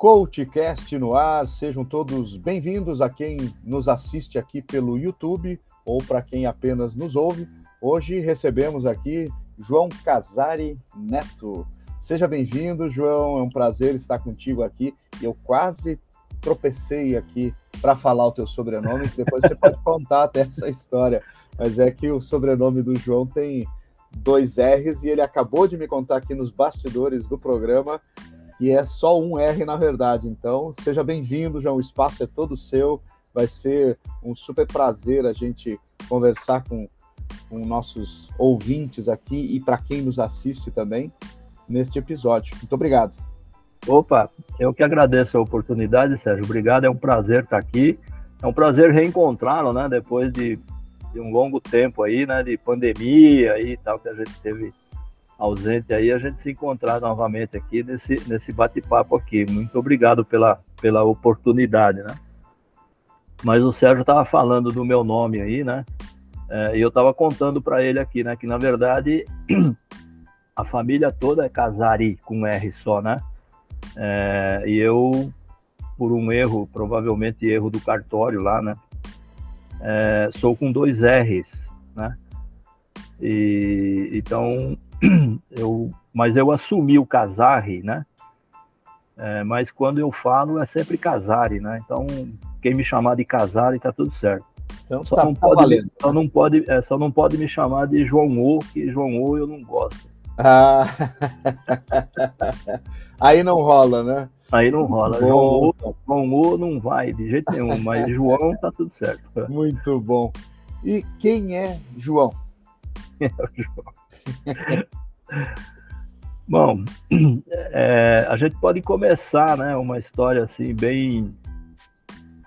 CoachCast no ar. Sejam todos bem-vindos a quem nos assiste aqui pelo YouTube ou para quem apenas nos ouve. Hoje recebemos aqui João Casari Neto. Seja bem-vindo, João. É um prazer estar contigo aqui. Eu quase tropecei aqui para falar o teu sobrenome, depois você pode contar até essa história. Mas é que o sobrenome do João tem dois R's e ele acabou de me contar aqui nos bastidores do programa que é só um R na verdade. Então, seja bem-vindo, João. O espaço é todo seu. Vai ser um super prazer a gente conversar com, com nossos ouvintes aqui e para quem nos assiste também neste episódio. Muito obrigado. Opa, eu que agradeço a oportunidade, Sérgio. Obrigado, é um prazer estar aqui. É um prazer reencontrá-lo, né? Depois de, de, um longo tempo aí, né? De pandemia e tal, que a gente teve ausente aí, a gente se encontrar novamente aqui nesse, nesse bate-papo aqui. Muito obrigado pela, pela oportunidade, né? Mas o Sérgio estava falando do meu nome aí, né? É, e eu estava contando para ele aqui, né? Que na verdade a família toda é Casari com R só, né? É, e eu, por um erro, provavelmente erro do cartório lá, né? É, sou com dois R's, né? E, então, eu, mas eu assumi o Casari, né? É, mas quando eu falo é sempre Casari, né? Então, quem me chamar de Casari tá tudo certo. Então, só, tá, não tá pode, valendo. só não pode, é, só não pode me chamar de João O, que João O eu não gosto. Ah. Aí não rola, né? Aí não rola. João o, João o não vai de jeito nenhum, mas João tá tudo certo. Muito bom. E quem é João? É o João. Bom, é, a gente pode começar, né, uma história assim bem,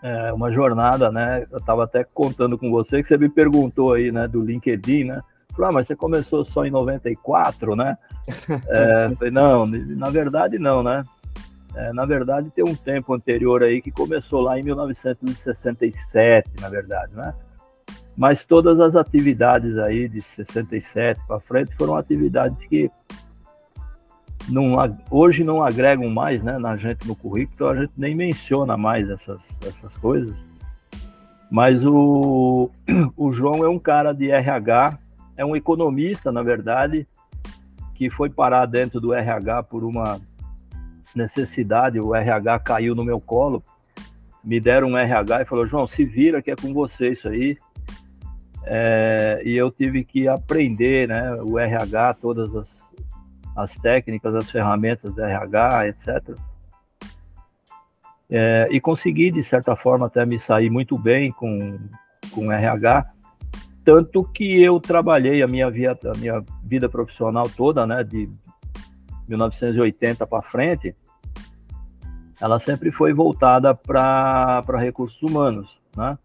é, uma jornada, né? Eu estava até contando com você que você me perguntou aí, né, do LinkedIn, né? Falei, ah, mas você começou só em 94, né? É, falei, não, na verdade não, né? É, na verdade tem um tempo anterior aí que começou lá em 1967, na verdade, né? Mas todas as atividades aí de 67 para frente foram atividades que não, hoje não agregam mais né, na gente no currículo, então a gente nem menciona mais essas, essas coisas. Mas o, o João é um cara de RH é um economista, na verdade, que foi parar dentro do RH por uma necessidade. O RH caiu no meu colo, me deram um RH e falou: João, se vira que é com você isso aí. É, e eu tive que aprender né, o RH, todas as, as técnicas, as ferramentas do RH, etc. É, e consegui, de certa forma, até me sair muito bem com, com RH. Tanto que eu trabalhei a minha, via, a minha vida profissional toda, né, de 1980 para frente, ela sempre foi voltada para recursos humanos, né?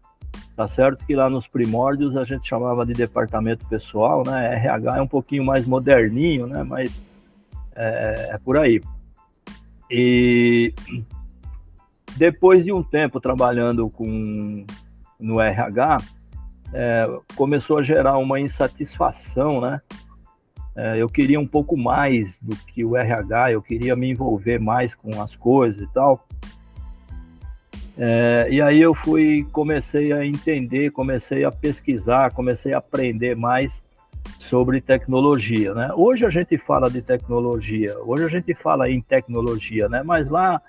Tá certo que lá nos primórdios a gente chamava de departamento pessoal, né? RH é um pouquinho mais moderninho, né? Mas é, é por aí. E depois de um tempo trabalhando com no RH, é, começou a gerar uma insatisfação, né? É, eu queria um pouco mais do que o RH, eu queria me envolver mais com as coisas e tal. É, e aí eu fui, comecei a entender, comecei a pesquisar, comecei a aprender mais sobre tecnologia, né? Hoje a gente fala de tecnologia, hoje a gente fala em tecnologia, né? Mas lá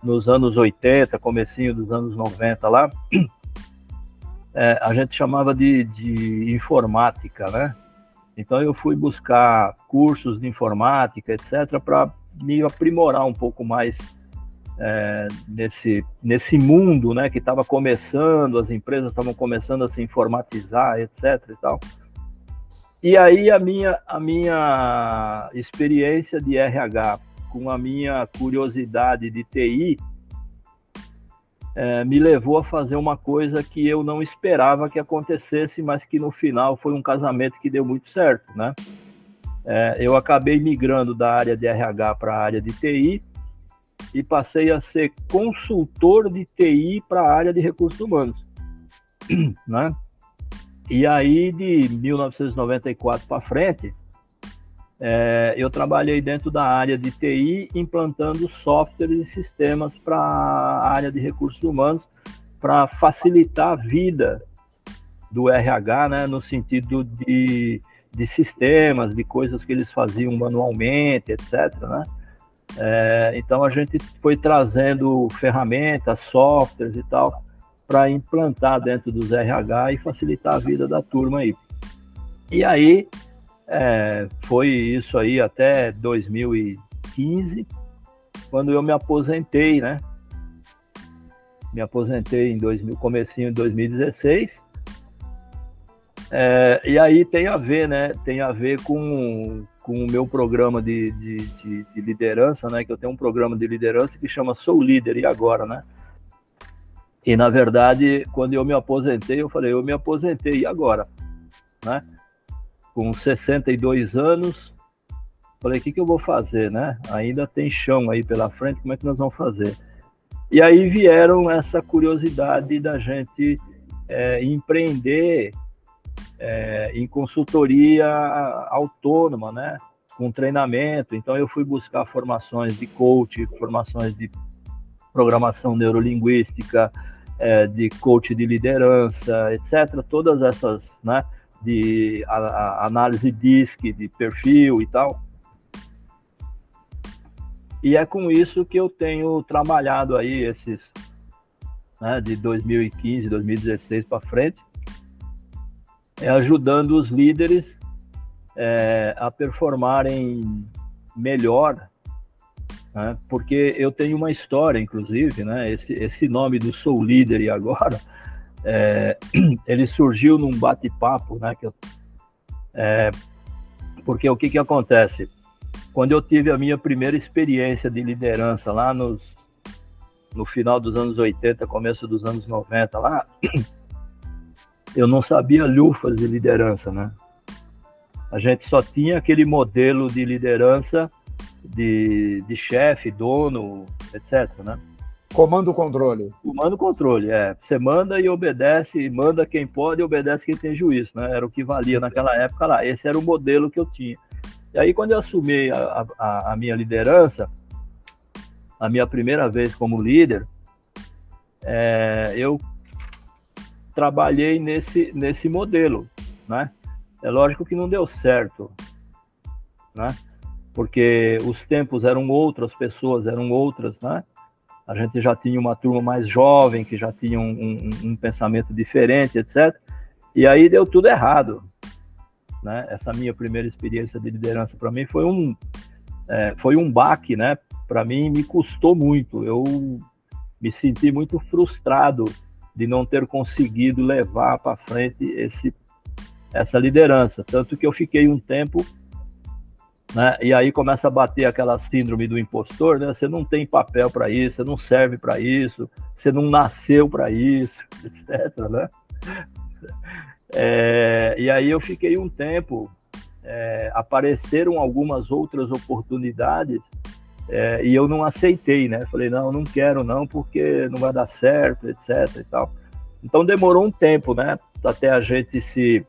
nos anos 80, comecinho dos anos 90 lá, é, a gente chamava de, de informática, né? Então eu fui buscar cursos de informática, etc., para me aprimorar um pouco mais é, nesse, nesse mundo, né, que estava começando, as empresas estavam começando a se informatizar, etc. E tal. E aí a minha, a minha experiência de RH com a minha curiosidade de TI é, me levou a fazer uma coisa que eu não esperava que acontecesse, mas que no final foi um casamento que deu muito certo, né? É, eu acabei migrando da área de RH para a área de TI e passei a ser consultor de TI para a área de recursos humanos, né? E aí de 1994 para frente, é, eu trabalhei dentro da área de TI, implantando softwares e sistemas para a área de recursos humanos, para facilitar a vida do RH, né, no sentido de, de sistemas, de coisas que eles faziam manualmente, etc. Né? É, então a gente foi trazendo ferramentas, softwares e tal, para implantar dentro dos RH e facilitar a vida da turma aí. E aí é, foi isso aí até 2015, quando eu me aposentei, né? Me aposentei em 2000, comecinho de 2016. É, e aí tem a ver, né? Tem a ver com, com o meu programa de, de, de, de, liderança, né? Que eu tenho um programa de liderança que chama Sou Líder, e agora, né? E na verdade, quando eu me aposentei, eu falei, eu me aposentei, e agora? Né? Com 62 anos, falei, o que, que eu vou fazer, né? Ainda tem chão aí pela frente, como é que nós vamos fazer? E aí vieram essa curiosidade da gente é, empreender é, em consultoria autônoma, né? Com treinamento. Então eu fui buscar formações de coach, formações de programação neurolinguística, é, de coach de liderança, etc. Todas essas, né? De a, a análise DISC, de perfil e tal. E é com isso que eu tenho trabalhado aí esses, né, de 2015, 2016 para frente, é ajudando os líderes é, a performarem melhor, né? porque eu tenho uma história, inclusive, né? esse, esse nome do Sou Líder e agora, é, ele surgiu num bate-papo, né? Eu, é, porque o que, que acontece? Quando eu tive a minha primeira experiência de liderança lá nos, no final dos anos 80, começo dos anos 90 lá, eu não sabia lufas de liderança, né? A gente só tinha aquele modelo de liderança de, de chefe, dono, etc, né? Comando controle. Comando controle, é. Você manda e obedece, manda quem pode e obedece quem tem juízo, né? Era o que valia naquela época lá. Esse era o modelo que eu tinha. E aí, quando eu assumi a, a, a minha liderança, a minha primeira vez como líder, é, eu trabalhei nesse, nesse modelo, né? É lógico que não deu certo, né? Porque os tempos eram outros, as pessoas eram outras, né? A gente já tinha uma turma mais jovem, que já tinha um, um, um pensamento diferente, etc. E aí deu tudo errado, né? Essa minha primeira experiência de liderança para mim foi um é, foi um baque, né? Para mim me custou muito. Eu me senti muito frustrado de não ter conseguido levar para frente esse, essa liderança. Tanto que eu fiquei um tempo, né, e aí começa a bater aquela síndrome do impostor, né? Você não tem papel para isso, você não serve para isso, você não nasceu para isso, etc. Né? É, e aí eu fiquei um tempo, é, apareceram algumas outras oportunidades é, e eu não aceitei, né? Falei, não, não quero não, porque não vai dar certo, etc e tal. Então demorou um tempo, né? Até a gente se,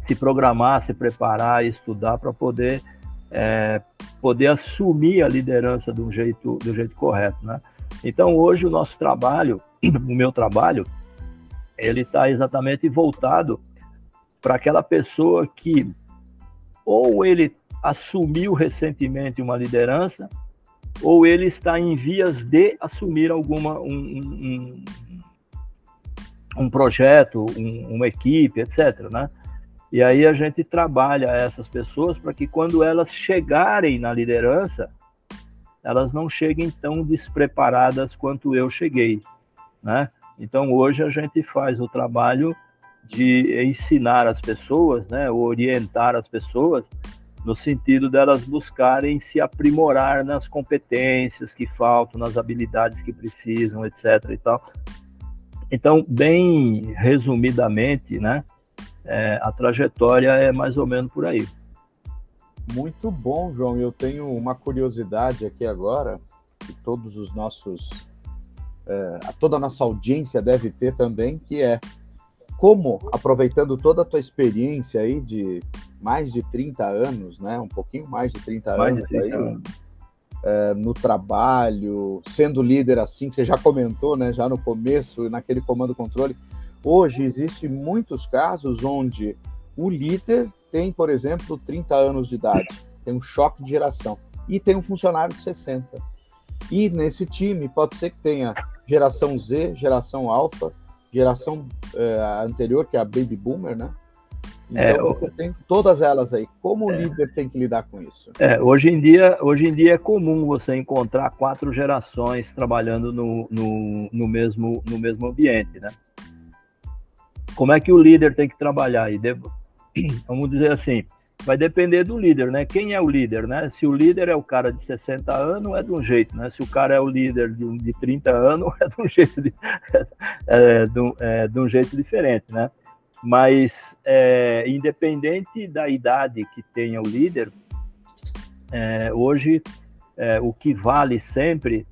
se programar, se preparar, estudar para poder, é, poder assumir a liderança do jeito, do jeito correto, né? Então hoje o nosso trabalho, o meu trabalho, ele está exatamente voltado para aquela pessoa que ou ele assumiu recentemente uma liderança ou ele está em vias de assumir alguma um, um, um projeto, um, uma equipe, etc. Né? E aí a gente trabalha essas pessoas para que quando elas chegarem na liderança, elas não cheguem tão despreparadas quanto eu cheguei, né? Então hoje a gente faz o trabalho de ensinar as pessoas, né, orientar as pessoas no sentido delas buscarem se aprimorar nas competências que faltam, nas habilidades que precisam, etc. E tal. Então, bem resumidamente, né, é, a trajetória é mais ou menos por aí. Muito bom, João. Eu tenho uma curiosidade aqui agora, que todos os nossos, é, toda a nossa audiência deve ter também, que é como, aproveitando toda a tua experiência aí de mais de 30 anos, né? Um pouquinho mais de 30 mais anos de 30 aí, anos. É, no trabalho, sendo líder assim, que você já comentou, né? Já no começo, naquele comando controle. Hoje existe muitos casos onde o líder tem, por exemplo, 30 anos de idade, tem um choque de geração e tem um funcionário de 60. E nesse time pode ser que tenha geração Z, geração alfa, geração é, anterior, que é a Baby Boomer, né? É, então, é, você tem todas elas aí. Como o é, líder tem que lidar com isso? É, hoje, em dia, hoje em dia é comum você encontrar quatro gerações trabalhando no, no, no, mesmo, no mesmo ambiente, né? Como é que o líder tem que trabalhar? E devo, vamos dizer assim, vai depender do líder, né? Quem é o líder, né? Se o líder é o cara de 60 anos, é de um jeito, né? Se o cara é o líder de, de 30 anos, é de um jeito, de, é, de, um, é, de um jeito diferente, né? Mas, é, independente da idade que tenha o líder, é, hoje é, o que vale sempre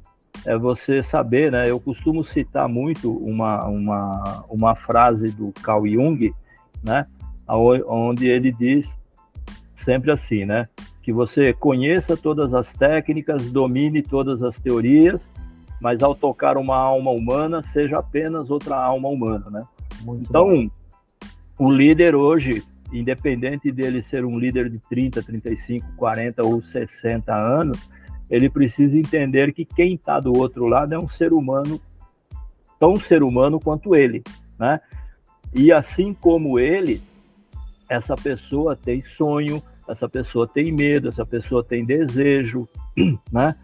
é você saber, né? Eu costumo citar muito uma, uma, uma frase do Carl Jung, né? Onde ele diz sempre assim, né? Que você conheça todas as técnicas, domine todas as teorias, mas ao tocar uma alma humana, seja apenas outra alma humana, né? Muito então, bom. O líder hoje, independente dele ser um líder de 30, 35, 40 ou 60 anos, ele precisa entender que quem está do outro lado é um ser humano, tão ser humano quanto ele, né? E assim como ele, essa pessoa tem sonho, essa pessoa tem medo, essa pessoa tem desejo, né?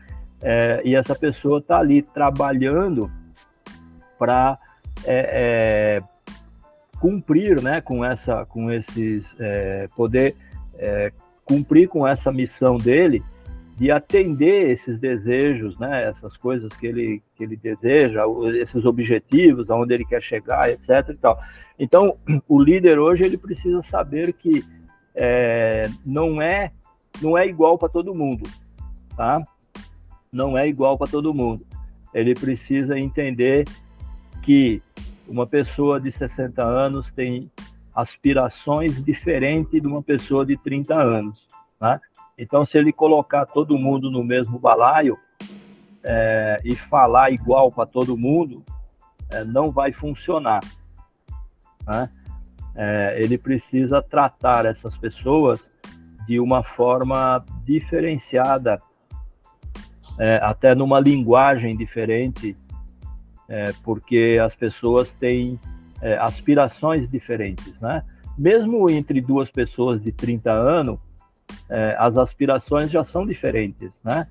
É, e essa pessoa está ali trabalhando para é, é, cumprir, né, com essa, com esses, é, poder é, cumprir com essa missão dele de atender esses desejos, né, essas coisas que ele, que ele deseja, esses objetivos, aonde ele quer chegar, etc. E tal. Então, o líder hoje ele precisa saber que é, não é não é igual para todo mundo, tá? Não é igual para todo mundo. Ele precisa entender que uma pessoa de 60 anos tem aspirações diferentes de uma pessoa de 30 anos, né? Então, se ele colocar todo mundo no mesmo balaio é, e falar igual para todo mundo, é, não vai funcionar. Né? é, ele precisa tratar essas pessoas de uma forma diferenciada, é, até numa linguagem diferente, é, porque as pessoas têm é, aspirações diferentes, né? Mesmo entre duas pessoas de 30 anos, é, as aspirações já são diferentes, né?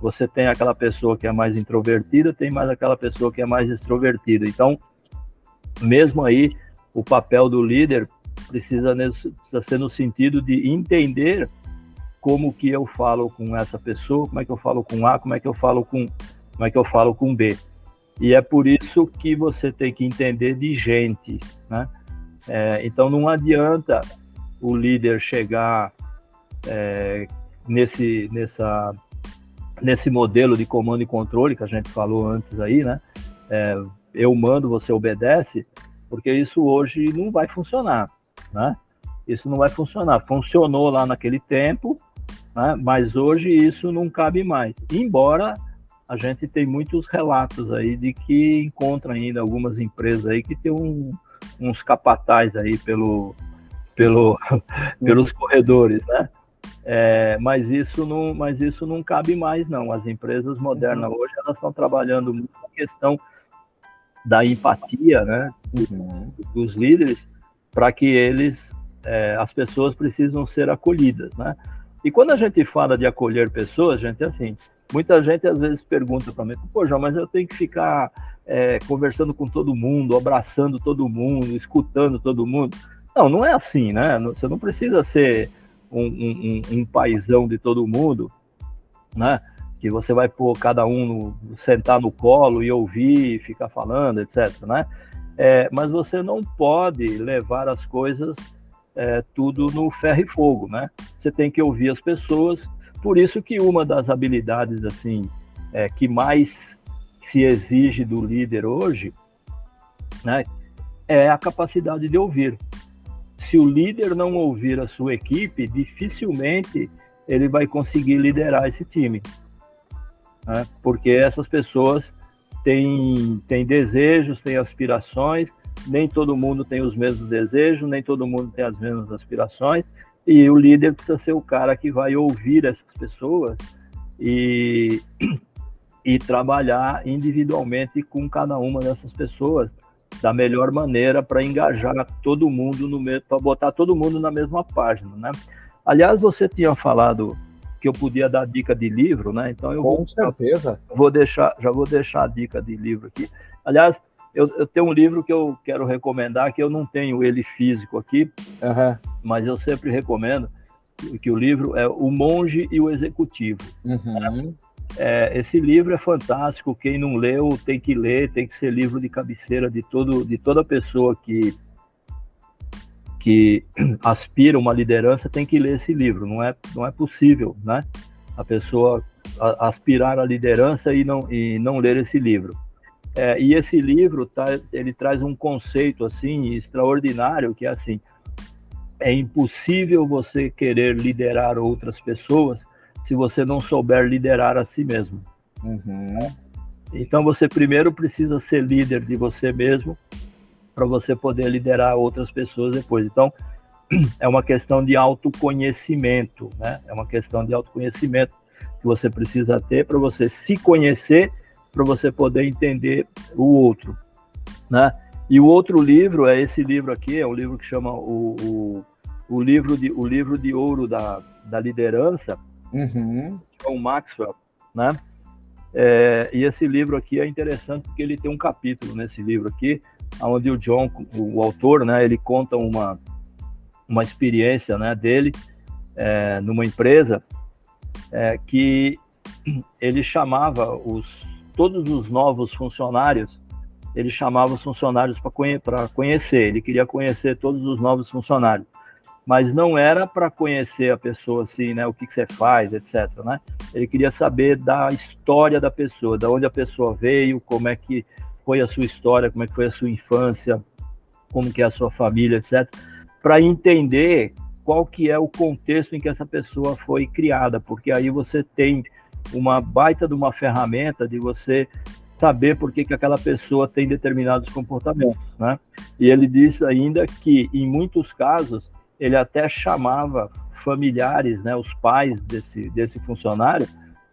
Você tem aquela pessoa que é mais introvertida, tem mais aquela pessoa que é mais extrovertida. Então, mesmo aí, o papel do líder precisa, precisa ser no sentido de entender como que eu falo com essa pessoa, como é que eu falo com A, como é que eu falo com, como é que eu falo com B. E é por isso que você tem que entender de gente, né? É, então não adianta o líder chegar é, nesse, nessa, nesse modelo de comando e controle que a gente falou antes aí, né? É, eu mando, você obedece porque isso hoje não vai funcionar, né? Isso não vai funcionar. Funcionou lá naquele tempo, né? mas hoje isso não cabe mais. Embora a gente tem muitos relatos aí de que encontra ainda algumas empresas aí que tem um, uns capatais aí pelo, pelo, pelos corredores, né? É, mas isso não, mas isso não cabe mais não. As empresas modernas uhum. hoje elas estão trabalhando muito a questão da empatia, né, uhum. dos líderes, para que eles, é, as pessoas precisam ser acolhidas, né? E quando a gente fala de acolher pessoas, gente, é assim, muita gente às vezes pergunta para mim, pô, João, mas eu tenho que ficar é, conversando com todo mundo, abraçando todo mundo, escutando todo mundo. Não, não é assim, né? Você não precisa ser um, um, um paizão de todo mundo, né? que você vai pôr cada um no, sentar no colo e ouvir, ficar falando, etc. Né? É, mas você não pode levar as coisas é, tudo no ferro e fogo, né? Você tem que ouvir as pessoas. Por isso que uma das habilidades assim é, que mais se exige do líder hoje, né, é a capacidade de ouvir. Se o líder não ouvir a sua equipe, dificilmente ele vai conseguir liderar esse time. Né? Porque essas pessoas têm, têm desejos, têm aspirações, nem todo mundo tem os mesmos desejos, nem todo mundo tem as mesmas aspirações, e o líder precisa ser o cara que vai ouvir essas pessoas e, e trabalhar individualmente com cada uma dessas pessoas da melhor maneira para engajar todo mundo no mesmo, para botar todo mundo na mesma página, né? Aliás, você tinha falado que eu podia dar dica de livro, né? Então eu com vou, certeza vou deixar, já vou deixar a dica de livro aqui. Aliás, eu, eu, tenho um livro que eu quero recomendar que eu não tenho ele físico aqui, uhum. mas eu sempre recomendo que, o livro é O Monge e o Executivo. Uhum. É, esse livro é fantástico. Quem não leu tem que ler, tem que ser livro de cabeceira de, todo, de toda pessoa que, que aspira uma liderança tem que ler esse livro. Não é, não é possível, né? A pessoa aspirar à liderança e não, e não ler esse livro. É, e esse livro tá, ele traz um conceito assim extraordinário que é assim: é impossível você querer liderar outras pessoas se você não souber liderar a si mesmo. Uhum. Então você primeiro precisa ser líder de você mesmo para você poder liderar outras pessoas depois. Então é uma questão de autoconhecimento, né? É uma questão de autoconhecimento que você precisa ter para você se conhecer, para você poder entender o outro, né? E o outro livro é esse livro aqui, é um livro que chama o, o, o livro de o livro de ouro da, da liderança, uhum. John Maxwell, né? É, e esse livro aqui é interessante porque ele tem um capítulo nesse livro aqui, onde o John, o, o autor, né, ele conta uma, uma experiência né, dele é, numa empresa é, que ele chamava os, todos os novos funcionários, ele chamava os funcionários para conhe conhecer, ele queria conhecer todos os novos funcionários mas não era para conhecer a pessoa assim, né, o que, que, você faz, etc, né? Ele queria saber da história da pessoa, da onde a pessoa veio, como é que foi a sua história, como é que foi a sua infância, como que é a sua família, etc, para entender qual que é o contexto em que essa pessoa foi criada, porque aí você tem uma baita de uma ferramenta de você saber por que, que aquela pessoa tem determinados comportamentos, né? E ele diz ainda que em muitos casos ele até chamava familiares, né, os pais desse, desse funcionário,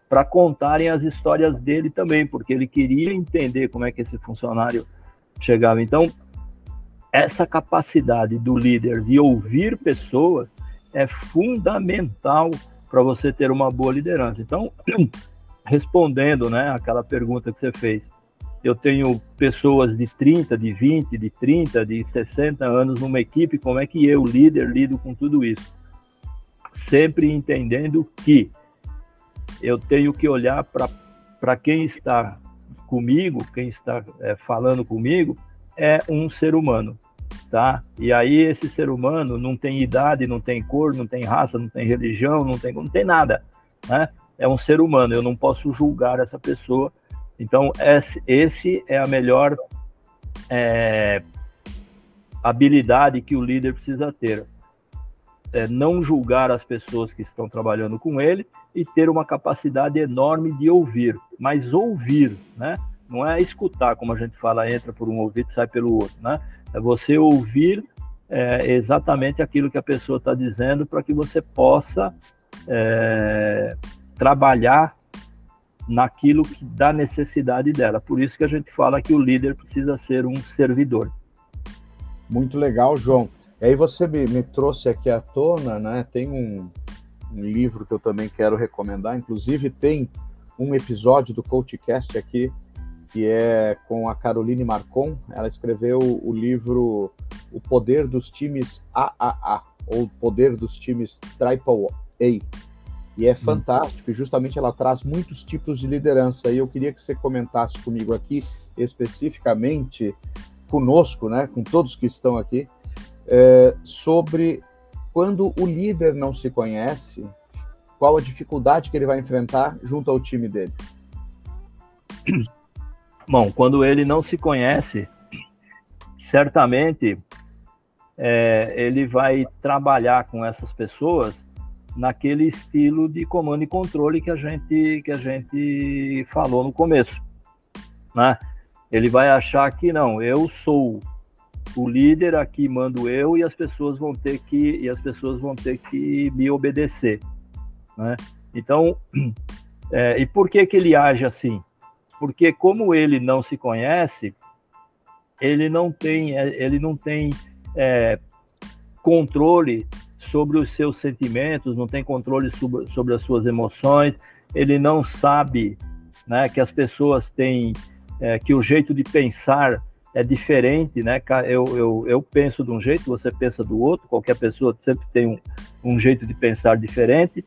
para contarem as histórias dele também, porque ele queria entender como é que esse funcionário chegava. Então, essa capacidade do líder de ouvir pessoas é fundamental para você ter uma boa liderança. Então, respondendo, né, aquela pergunta que você fez, eu tenho pessoas de 30, de 20, de 30, de 60 anos numa equipe, como é que eu, líder, lido com tudo isso? Sempre entendendo que eu tenho que olhar para quem está comigo, quem está é, falando comigo, é um ser humano, tá? E aí esse ser humano não tem idade, não tem cor, não tem raça, não tem religião, não tem, não tem nada, né? É um ser humano, eu não posso julgar essa pessoa então, esse é a melhor é, habilidade que o líder precisa ter. É não julgar as pessoas que estão trabalhando com ele e ter uma capacidade enorme de ouvir, mas ouvir, né? Não é escutar, como a gente fala, entra por um ouvido e sai pelo outro, né? É você ouvir é, exatamente aquilo que a pessoa está dizendo para que você possa é, trabalhar naquilo que dá necessidade dela. Por isso que a gente fala que o líder precisa ser um servidor. Muito legal, João. E aí você me, me trouxe aqui à tona, né? Tem um, um, livro que eu também quero recomendar, inclusive tem um episódio do CoachCast aqui, que é com a Caroline Marcon. Ela escreveu o livro O Poder dos Times AAA, ou O Poder dos Times Triple A e é hum. fantástico, e justamente ela traz muitos tipos de liderança. E eu queria que você comentasse comigo aqui, especificamente conosco, né, com todos que estão aqui, é, sobre quando o líder não se conhece, qual a dificuldade que ele vai enfrentar junto ao time dele. Bom, quando ele não se conhece, certamente é, ele vai trabalhar com essas pessoas naquele estilo de comando e controle que a gente que a gente falou no começo, né? Ele vai achar que não, eu sou o líder aqui mando eu e as pessoas vão ter que e as pessoas vão ter que me obedecer, né? Então, é, e por que que ele age assim? Porque como ele não se conhece, ele não tem é, ele não tem é, controle sobre os seus sentimentos, não tem controle sobre, sobre as suas emoções, ele não sabe né, que as pessoas têm, é, que o jeito de pensar é diferente, né? Eu, eu, eu penso de um jeito, você pensa do outro, qualquer pessoa sempre tem um, um jeito de pensar diferente.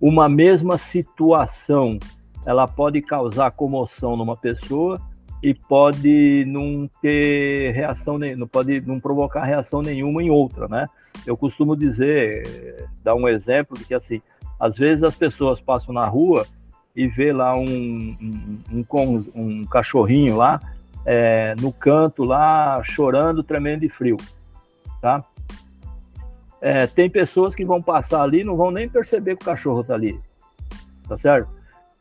Uma mesma situação, ela pode causar comoção numa pessoa e pode não ter reação, não pode não provocar reação nenhuma em outra, né? Eu costumo dizer, dar um exemplo de que assim, às vezes as pessoas passam na rua e vê lá um, um, um, um cachorrinho lá é, no canto lá chorando, tremendo de frio, tá? É, tem pessoas que vão passar ali não vão nem perceber que o cachorro está ali, tá certo?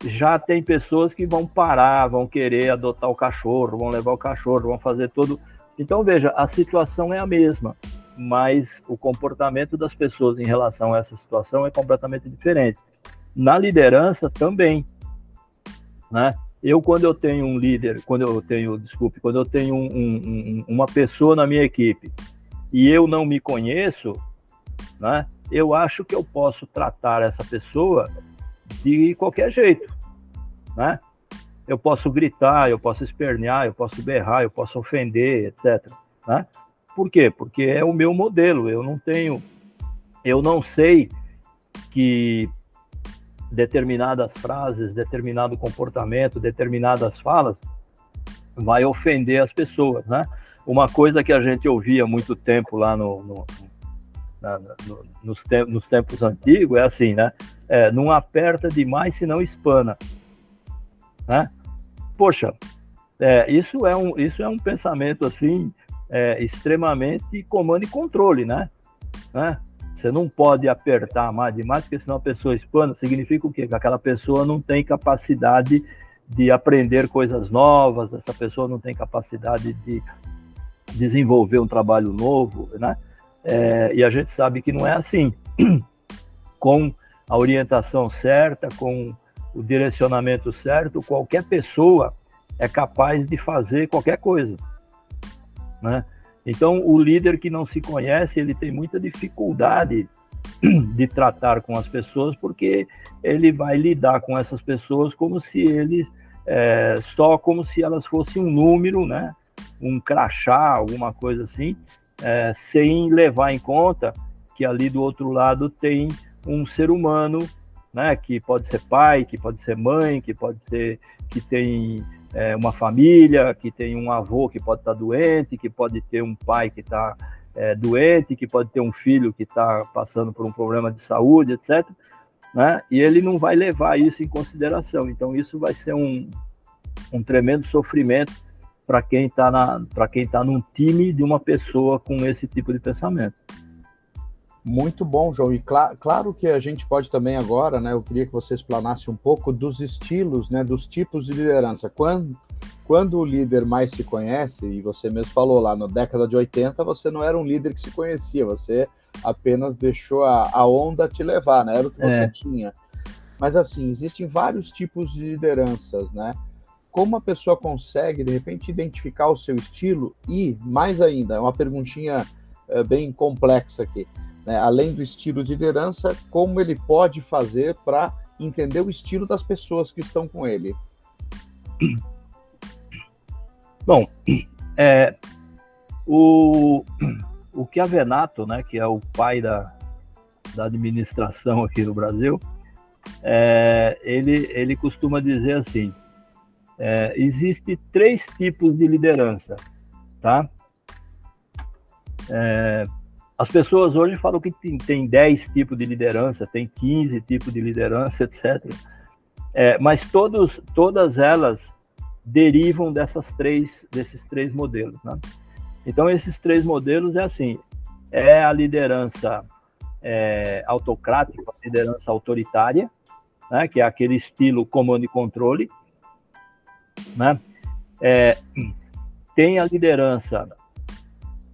Já tem pessoas que vão parar, vão querer adotar o cachorro, vão levar o cachorro, vão fazer todo. Então veja, a situação é a mesma mas o comportamento das pessoas em relação a essa situação é completamente diferente. Na liderança também, né? Eu quando eu tenho um líder, quando eu tenho, desculpe, quando eu tenho um, um, uma pessoa na minha equipe e eu não me conheço, né? Eu acho que eu posso tratar essa pessoa de qualquer jeito, né? Eu posso gritar, eu posso espernear, eu posso berrar, eu posso ofender, etc. Né? Por quê? Porque é o meu modelo. Eu não tenho, eu não sei que determinadas frases, determinado comportamento, determinadas falas vai ofender as pessoas, né? Uma coisa que a gente ouvia muito tempo lá no, no, na, no nos, te nos, tempos antigos é assim, né? É, não aperta demais, senão espana, né? Poxa, é, isso é um isso é um pensamento assim é, extremamente comando e controle, né? né? Você não pode apertar mais demais, porque senão a pessoa espana, significa o quê? Que aquela pessoa não tem capacidade de aprender coisas novas, essa pessoa não tem capacidade de desenvolver um trabalho novo, né? É, e a gente sabe que não é assim. com a orientação certa, com o direcionamento certo, qualquer pessoa é capaz de fazer qualquer coisa né? Então, o líder que não se conhece, ele tem muita dificuldade de tratar com as pessoas, porque ele vai lidar com essas pessoas como se eles, é, só como se elas fossem um número, né? Um crachá, alguma coisa assim, é, sem levar em conta que ali do outro lado tem um ser humano, né? Que pode ser pai, que pode ser mãe, que pode ser que tem é, uma família, que tem um avô que pode estar doente, que pode ter um pai que está é, doente, que pode ter um filho que está passando por um problema de saúde, etc. Né? E ele não vai levar isso em consideração. Então, isso vai ser um, um tremendo sofrimento para quem está para quem está num time de uma pessoa com esse tipo de pensamento. Muito bom, João. E cl claro que a gente pode também agora, né? Eu queria que você explanasse um pouco dos estilos, né? Dos tipos de liderança. Quando, quando o líder mais se conhece, e você mesmo falou lá, na década de 80, você não era um líder que se conhecia, você apenas deixou a, a onda te levar, né? Era o que você é. tinha. Mas assim, existem vários tipos de lideranças, né? Como a pessoa consegue, de repente, identificar o seu estilo e, mais ainda, é uma perguntinha é, bem complexa aqui né, além do estilo de liderança, como ele pode fazer para entender o estilo das pessoas que estão com ele? Bom, é, o, o Chiavenato, né, que é o pai da, da administração aqui no Brasil, é, ele, ele costuma dizer assim, é, existe três tipos de liderança, tá? É, as pessoas hoje falam que tem, tem 10 tipos de liderança, tem 15 tipos de liderança, etc. É, mas todos, todas elas derivam dessas três, desses três modelos. Né? Então, esses três modelos é assim: é a liderança é, autocrática, a liderança autoritária, né, que é aquele estilo comando e controle. Né? É, tem a liderança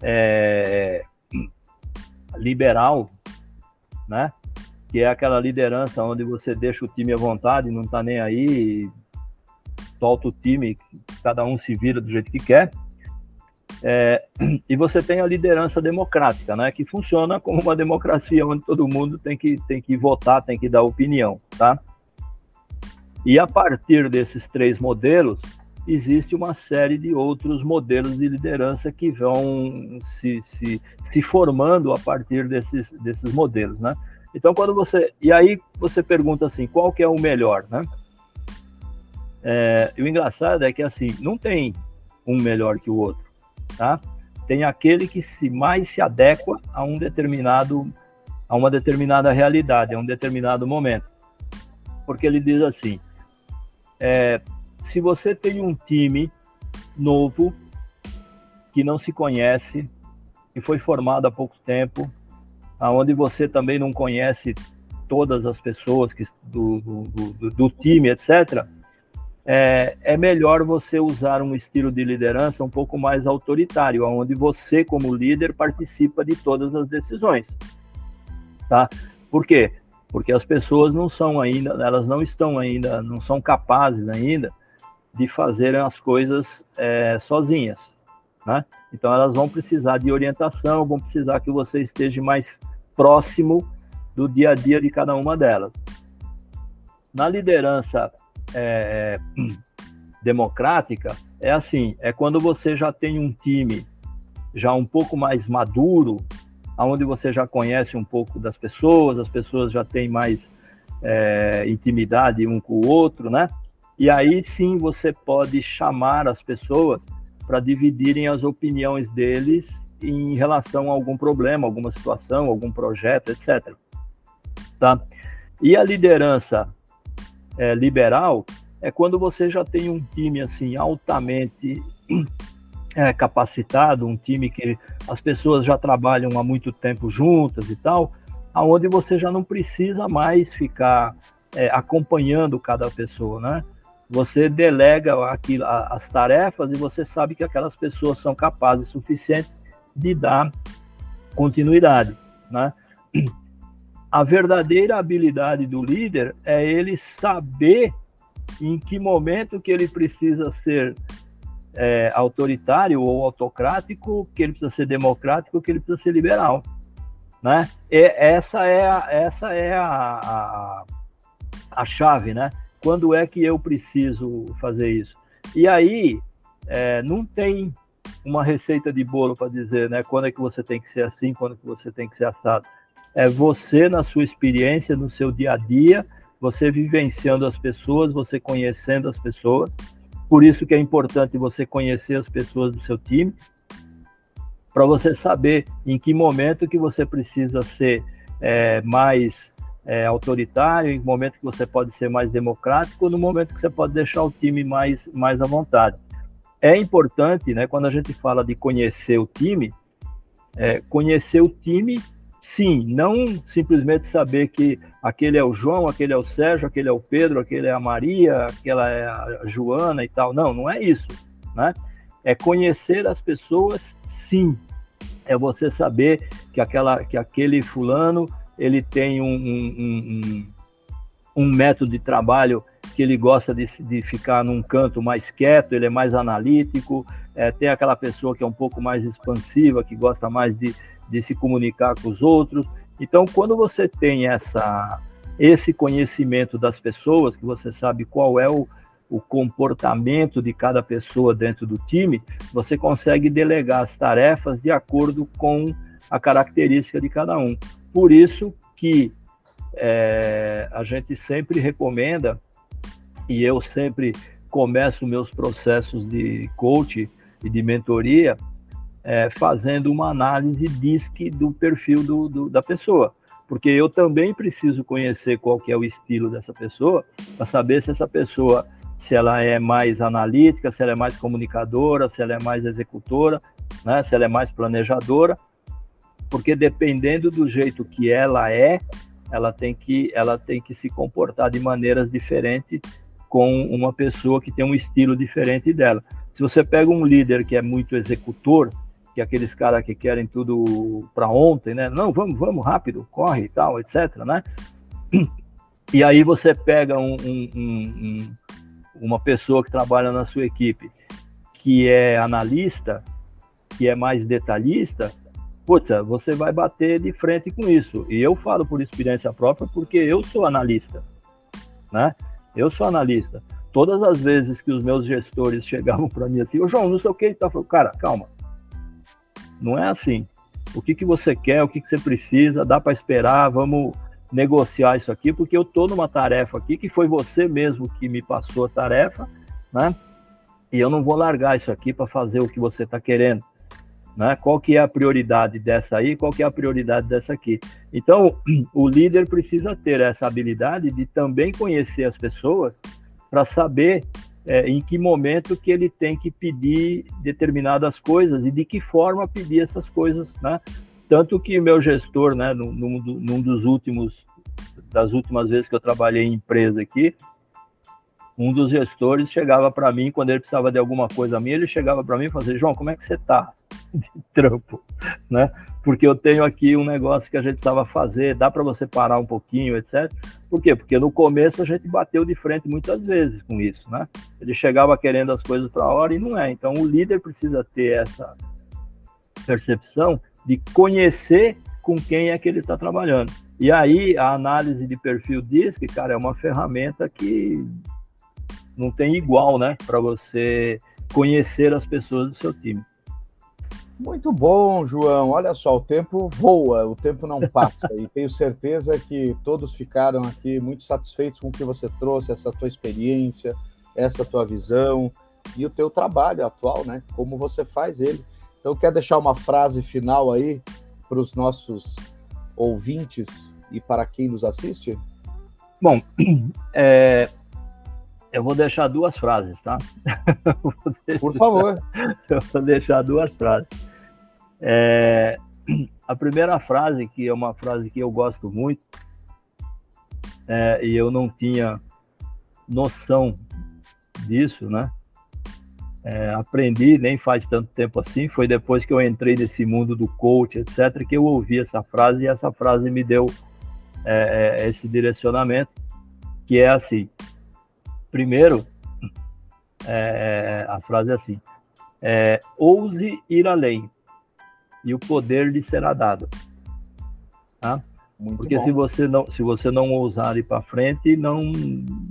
é, liberal, né? que é aquela liderança onde você deixa o time à vontade, não está nem aí, solta o time, cada um se vira do jeito que quer. É, e você tem a liderança democrática, né, que funciona como uma democracia onde todo mundo tem que, tem que votar, tem que dar opinião, tá? E a partir desses três modelos, existe uma série de outros modelos de liderança que vão se, se, se formando a partir desses, desses modelos, né? Então, quando você. E aí você pergunta assim, qual que é o melhor, né? É, e o engraçado é que assim, não tem um melhor que o outro, tá? Tem aquele que se mais se adequa a um determinado a uma determinada realidade, a um determinado momento. Porque ele diz assim: é, se você tem um time novo que não se conhece, que foi formado há pouco tempo, aonde você também não conhece todas as pessoas que, do, do, do time, etc., é, é, melhor você usar um estilo de liderança um pouco mais autoritário, onde você, como líder, participa de todas as decisões. Tá? Por quê? Porque as pessoas não são ainda, elas não estão ainda, não são capazes ainda de fazerem as coisas é, sozinhas. Né? Então elas vão precisar de orientação, vão precisar que você esteja mais próximo do dia a dia de cada uma delas. Na liderança é, democrática, é assim: é quando você já tem um time já um pouco mais maduro, onde você já conhece um pouco das pessoas, as pessoas já têm mais é, intimidade um com o outro, né? E aí sim você pode chamar as pessoas para dividirem as opiniões deles em relação a algum problema, alguma situação, algum projeto, etc. Tá? E a liderança é, liberal é quando você já tem um time assim altamente é, capacitado, um time que as pessoas já trabalham há muito tempo juntas e tal, aonde você já não precisa mais ficar é, acompanhando cada pessoa, né? Você delega aquilo, as tarefas e você sabe que aquelas pessoas são capazes o suficiente de dar continuidade, né? A verdadeira habilidade do líder é ele saber em que momento que ele precisa ser é, autoritário ou autocrático, que ele precisa ser democrático, que ele precisa ser liberal, né? E essa é a, essa é a, a, a chave, né? Quando é que eu preciso fazer isso? E aí é, não tem uma receita de bolo para dizer, né? Quando é que você tem que ser assim, quando é que você tem que ser assado. É você na sua experiência, no seu dia a dia, você vivenciando as pessoas, você conhecendo as pessoas. Por isso que é importante você conhecer as pessoas do seu time, para você saber em que momento que você precisa ser é, mais é, autoritário, em momento que você pode ser mais democrático, no momento que você pode deixar o time mais, mais à vontade é importante, né, quando a gente fala de conhecer o time, é, conhecer o time, sim, não simplesmente saber que aquele é o João, aquele é o Sérgio, aquele é o Pedro, aquele é a Maria, aquela é a Joana e tal. Não, não é isso, né? É conhecer as pessoas, sim. É você saber que, aquela, que aquele fulano ele tem um, um, um, um método de trabalho que ele gosta de, de ficar num canto mais quieto, ele é mais analítico, é, tem aquela pessoa que é um pouco mais expansiva, que gosta mais de, de se comunicar com os outros. Então, quando você tem essa, esse conhecimento das pessoas, que você sabe qual é o, o comportamento de cada pessoa dentro do time, você consegue delegar as tarefas de acordo com a característica de cada um. Por isso que é, a gente sempre recomenda e eu sempre começo meus processos de coach e de mentoria é, fazendo uma análise DISC do perfil do, do, da pessoa, porque eu também preciso conhecer qual que é o estilo dessa pessoa para saber se essa pessoa se ela é mais analítica, se ela é mais comunicadora, se ela é mais executora, né? Se ela é mais planejadora, porque dependendo do jeito que ela é, ela tem que, ela tem que se comportar de maneiras diferentes com uma pessoa que tem um estilo diferente dela. Se você pega um líder que é muito executor, que é aqueles caras que querem tudo para ontem, né? Não, vamos, vamos rápido, corre e tal, etc, né? E aí você pega um, um, um, uma pessoa que trabalha na sua equipe que é analista, que é mais detalhista, putz, você vai bater de frente com isso. E eu falo por experiência própria porque eu sou analista, né? Eu sou analista. Todas as vezes que os meus gestores chegavam para mim assim, ô João, não sei o que, tá falando, cara, calma. Não é assim. O que, que você quer, o que, que você precisa, dá para esperar, vamos negociar isso aqui, porque eu estou numa tarefa aqui que foi você mesmo que me passou a tarefa, né? E eu não vou largar isso aqui para fazer o que você está querendo né? Qual que é a prioridade dessa aí, qual que é a prioridade dessa aqui. Então, o líder precisa ter essa habilidade de também conhecer as pessoas para saber é, em que momento que ele tem que pedir determinadas coisas e de que forma pedir essas coisas, né? Tanto que meu gestor, né, num, num dos últimos, das últimas vezes que eu trabalhei em empresa aqui, um dos gestores chegava para mim, quando ele precisava de alguma coisa minha, ele chegava para mim e falava assim, João, como é que você está? De trampo, né? Porque eu tenho aqui um negócio que a gente precisava fazer, dá para você parar um pouquinho, etc. Por quê? Porque no começo a gente bateu de frente muitas vezes com isso, né? Ele chegava querendo as coisas para a hora e não é. Então o líder precisa ter essa percepção de conhecer com quem é que ele está trabalhando. E aí a análise de perfil diz que, cara, é uma ferramenta que não tem igual, né? Para você conhecer as pessoas do seu time. Muito bom, João. Olha só, o tempo voa, o tempo não passa. e tenho certeza que todos ficaram aqui muito satisfeitos com o que você trouxe, essa tua experiência, essa tua visão e o teu trabalho atual, né? Como você faz ele. Então, quer deixar uma frase final aí para os nossos ouvintes e para quem nos assiste? Bom, é, eu vou deixar duas frases, tá? Por favor. Eu vou deixar duas frases. É, a primeira frase, que é uma frase que eu gosto muito, é, e eu não tinha noção disso, né? É, aprendi, nem faz tanto tempo assim, foi depois que eu entrei nesse mundo do coach, etc., que eu ouvi essa frase e essa frase me deu é, é esse direcionamento, que é assim: primeiro, é, a frase é assim, é, ouse ir além, e o poder lhe será dado. Tá? Muito Porque bom. se você não se você não ousar ir para frente, não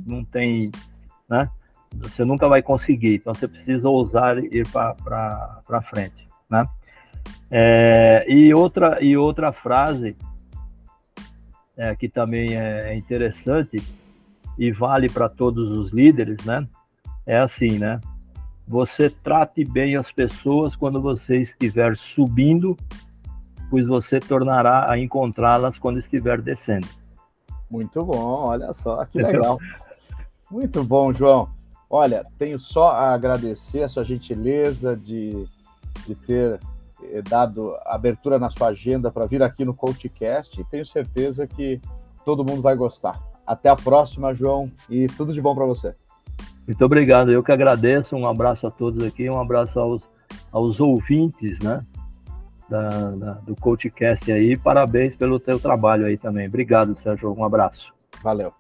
não tem, né? Você nunca vai conseguir. Então você precisa ousar ir para frente, né? É, e outra e outra frase é, que também é interessante e vale para todos os líderes, né? É assim, né? Você trate bem as pessoas quando você estiver subindo, pois você tornará a encontrá-las quando estiver descendo. Muito bom, olha só, que legal. Muito bom, João. Olha, tenho só a agradecer a sua gentileza de, de ter eh, dado abertura na sua agenda para vir aqui no CoachCast e tenho certeza que todo mundo vai gostar. Até a próxima, João, e tudo de bom para você. Muito obrigado, eu que agradeço. Um abraço a todos aqui, um abraço aos, aos ouvintes, né? Da, da, do CoachCast aí. Parabéns pelo teu trabalho aí também. Obrigado, Sérgio. Um abraço. Valeu.